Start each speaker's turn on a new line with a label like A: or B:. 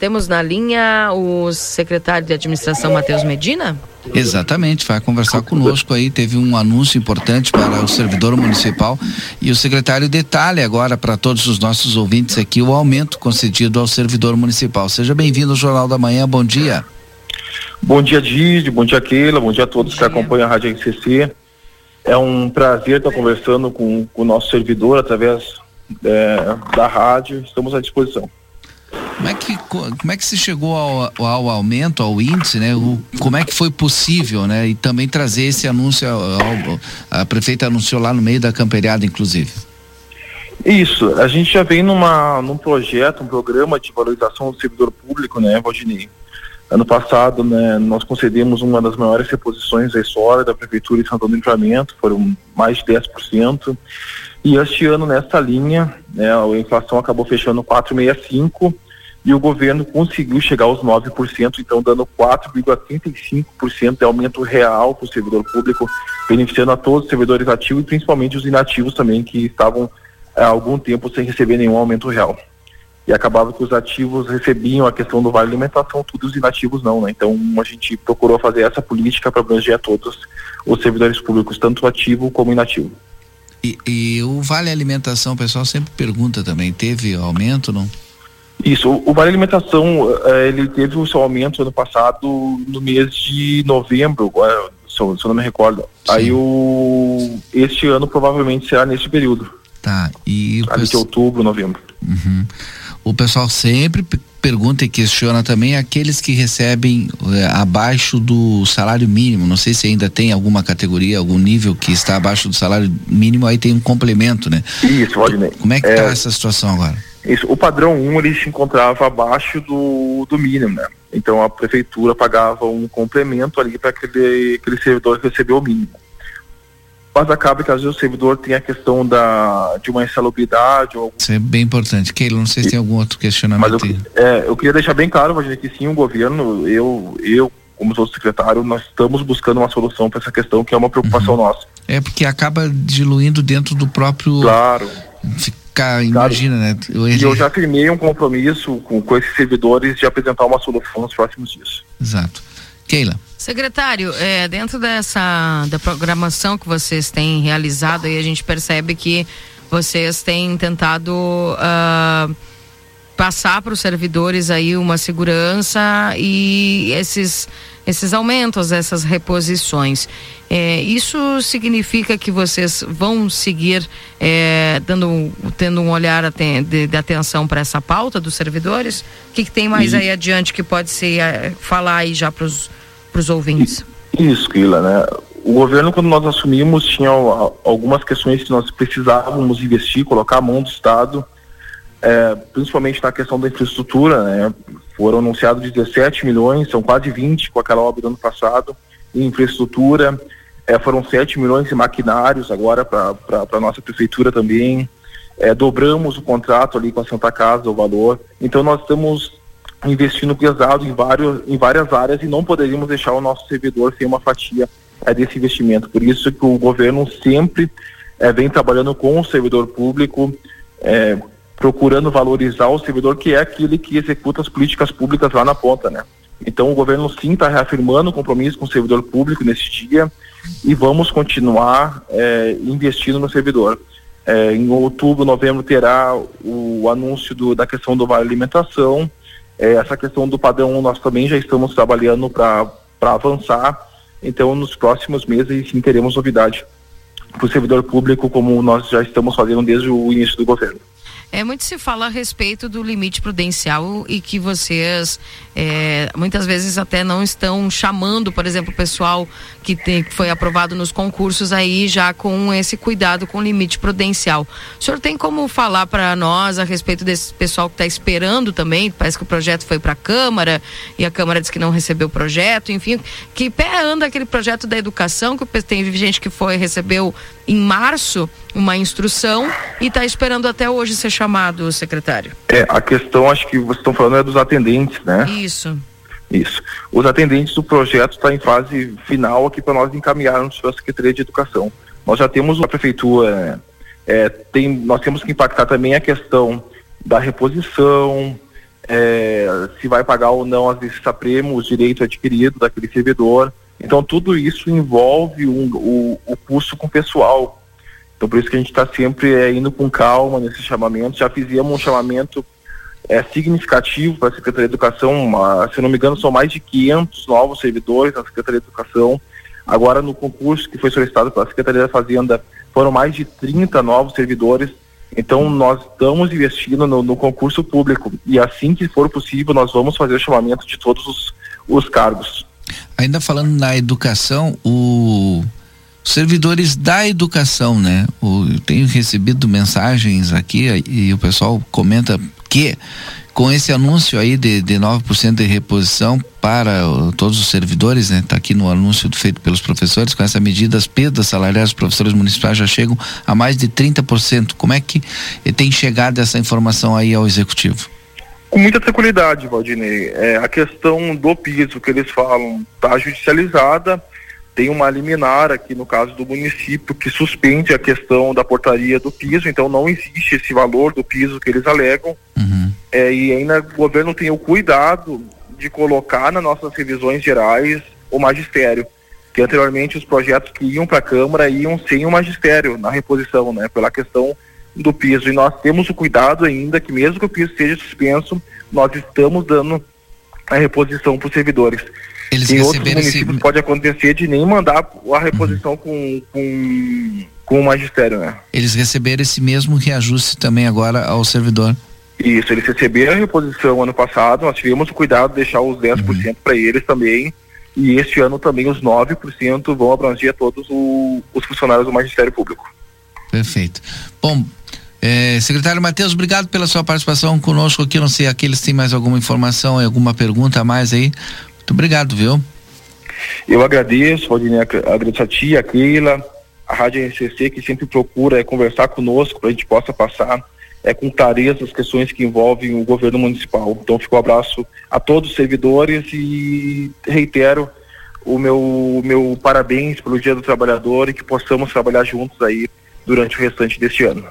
A: Temos na linha o secretário de administração Matheus Medina?
B: Exatamente, vai conversar conosco aí. Teve um anúncio importante para o servidor municipal e o secretário detalha agora para todos os nossos ouvintes aqui o aumento concedido ao servidor municipal. Seja bem-vindo ao Jornal da Manhã, bom dia.
C: Bom dia, Didi, bom dia, Keila, bom dia a todos dia. que acompanham a Rádio RCC. É um prazer estar conversando com, com o nosso servidor através é, da rádio, estamos à disposição.
B: Como é que, como é que se chegou ao, ao aumento, ao índice, né? O, como é que foi possível, né? E também trazer esse anúncio, ao, ao, a prefeita anunciou lá no meio da camperiada, inclusive.
C: Isso, a gente já vem numa, num projeto, um programa de valorização do servidor público, né, Valdinei? Ano passado, né, nós concedemos uma das maiores reposições da história da Prefeitura de Santana do Livramento, foram mais de 10%. E este ano, nessa linha, né, a inflação acabou fechando 4,65% e o governo conseguiu chegar aos 9%, então dando 4,35% de aumento real para o servidor público, beneficiando a todos os servidores ativos e principalmente os inativos também, que estavam há algum tempo sem receber nenhum aumento real. E acabava que os ativos recebiam a questão do vale alimentação, tudo os inativos não, né? Então a gente procurou fazer essa política para abranger todos os servidores públicos, tanto ativo como inativo.
B: E, e o vale alimentação, o pessoal sempre pergunta também, teve aumento não?
C: Isso, o, Vale Alimentação, eh, ele teve o seu aumento ano passado no mês de novembro, se eu, não me recordo. Sim. Aí o, este ano provavelmente será neste período.
B: Tá, e...
C: Ali de outubro, novembro.
B: Uhum. O pessoal sempre pergunta e questiona também aqueles que recebem eh, abaixo do salário mínimo. Não sei se ainda tem alguma categoria, algum nível que está abaixo do salário mínimo, aí tem um complemento, né?
C: Isso, Rodney.
B: Como é que está é... essa situação agora?
C: Isso, o padrão 1 ele se encontrava abaixo do, do mínimo, né? Então a prefeitura pagava um complemento ali para aquele, aquele servidor que recebeu o mínimo. Mas acaba que às vezes o servidor tem a questão da, de uma insalubridade. Ou...
B: Isso é bem importante. Keilo, não sei se tem algum outro questionamento.
C: Mas eu, é, eu queria deixar bem claro, Vagina, que sim, o governo, eu, eu como sou secretário, nós estamos buscando uma solução para essa questão que é uma preocupação uhum. nossa.
B: É porque acaba diluindo dentro do próprio.
C: Claro
B: ficar, imagina, né?
C: Eu, eu já firmei um compromisso com, com esses servidores de apresentar uma solução nos próximos dias.
B: Exato. Keila.
A: Secretário, é, dentro dessa da programação que vocês têm realizado, aí a gente percebe que vocês têm tentado uh, passar para os servidores aí uma segurança e esses esses aumentos, essas reposições. É, isso significa que vocês vão seguir é, dando, tendo um olhar de, de atenção para essa pauta dos servidores? O que, que tem mais aí adiante que pode ser é, falar aí já para os ouvintes?
C: Isso, Kila, né? O governo, quando nós assumimos, tinha algumas questões que nós precisávamos investir, colocar a mão do Estado, é, principalmente na questão da infraestrutura, né? Foram anunciados 17 milhões, são quase 20 com aquela obra do ano passado, em infraestrutura. É, foram 7 milhões em maquinários agora para a nossa prefeitura também. É, dobramos o contrato ali com a Santa Casa, o valor. Então nós estamos investindo pesado em, vários, em várias áreas e não poderíamos deixar o nosso servidor sem uma fatia é, desse investimento. Por isso que o governo sempre é, vem trabalhando com o servidor público, é, procurando valorizar o servidor que é aquele que executa as políticas públicas lá na ponta, né? Então o governo sim está reafirmando o compromisso com o servidor público nesse dia e vamos continuar é, investindo no servidor. É, em outubro, novembro terá o anúncio do, da questão do vale alimentação. É, essa questão do padrão nós também já estamos trabalhando para avançar. Então nos próximos meses sim teremos novidade para o servidor público, como nós já estamos fazendo desde o início do governo.
A: É, muito se fala a respeito do limite prudencial e que vocês é, muitas vezes até não estão chamando, por exemplo, o pessoal que, tem, que foi aprovado nos concursos aí já com esse cuidado com o limite prudencial. O senhor tem como falar para nós a respeito desse pessoal que está esperando também? Parece que o projeto foi para a Câmara e a Câmara disse que não recebeu o projeto, enfim. Que pé anda aquele projeto da educação que tem gente que foi recebeu em março uma instrução e está esperando até hoje ser chamado, secretário?
C: É, a questão, acho que vocês estão falando é dos atendentes, né?
A: Isso.
C: Isso. Os atendentes do projeto estão tá em fase final aqui para nós encaminharmos para a Secretaria de Educação. Nós já temos a prefeitura, é, tem, nós temos que impactar também a questão da reposição, é, se vai pagar ou não as listas prêmio, o direito adquirido daquele servidor. Então tudo isso envolve um, o, o custo com o pessoal. Então por isso que a gente está sempre é, indo com calma nesse chamamento. Já fizemos um chamamento é, significativo para a Secretaria de Educação. Uma, se não me engano, são mais de 500 novos servidores na Secretaria de Educação. Agora, no concurso que foi solicitado pela Secretaria da Fazenda, foram mais de 30 novos servidores. Então, nós estamos investindo no, no, concurso público e assim que for possível, nós vamos fazer o chamamento de todos os, os cargos.
B: Ainda falando na educação, o servidores da educação, né? Eu tenho recebido mensagens aqui e o pessoal comenta que com esse anúncio aí de, de 9% de reposição para todos os servidores, né? Tá aqui no anúncio feito pelos professores, com essa medida as perdas salariais dos professores municipais já chegam a mais de 30%. Como é que tem chegado essa informação aí ao executivo?
C: Com muita tranquilidade, Valdinei. É, a questão do piso que eles falam está judicializada, tem uma liminar aqui no caso do município que suspende a questão da portaria do piso, então não existe esse valor do piso que eles alegam. Uhum. É, e ainda o governo tem o cuidado de colocar nas nossas revisões gerais o magistério, que anteriormente os projetos que iam para a Câmara iam sem o magistério na reposição, né, pela questão do piso. E nós temos o cuidado ainda que mesmo que o piso seja suspenso, nós estamos dando a reposição para os servidores. Eles em outros municípios esse... pode acontecer de nem mandar a reposição uhum. com, com, com o magistério, né?
B: Eles receberam esse mesmo reajuste também agora ao servidor.
C: Isso, eles receberam a reposição ano passado, nós tivemos o cuidado de deixar os 10% uhum. para eles também, e este ano também os 9% vão abranger todos o, os funcionários do Magistério Público.
B: Perfeito. Bom, é, secretário Matheus, obrigado pela sua participação conosco aqui. Não sei, aqueles têm mais alguma informação, alguma pergunta a mais aí? Muito obrigado, viu?
C: Eu agradeço, Valdinei, agradeço a ti, a Keila, a Rádio RCC, que sempre procura é, conversar conosco para a gente possa passar é, com clareza as questões que envolvem o governo municipal. Então, fico um abraço a todos os servidores e reitero o meu, meu parabéns pelo Dia do Trabalhador e que possamos trabalhar juntos aí durante o restante deste ano.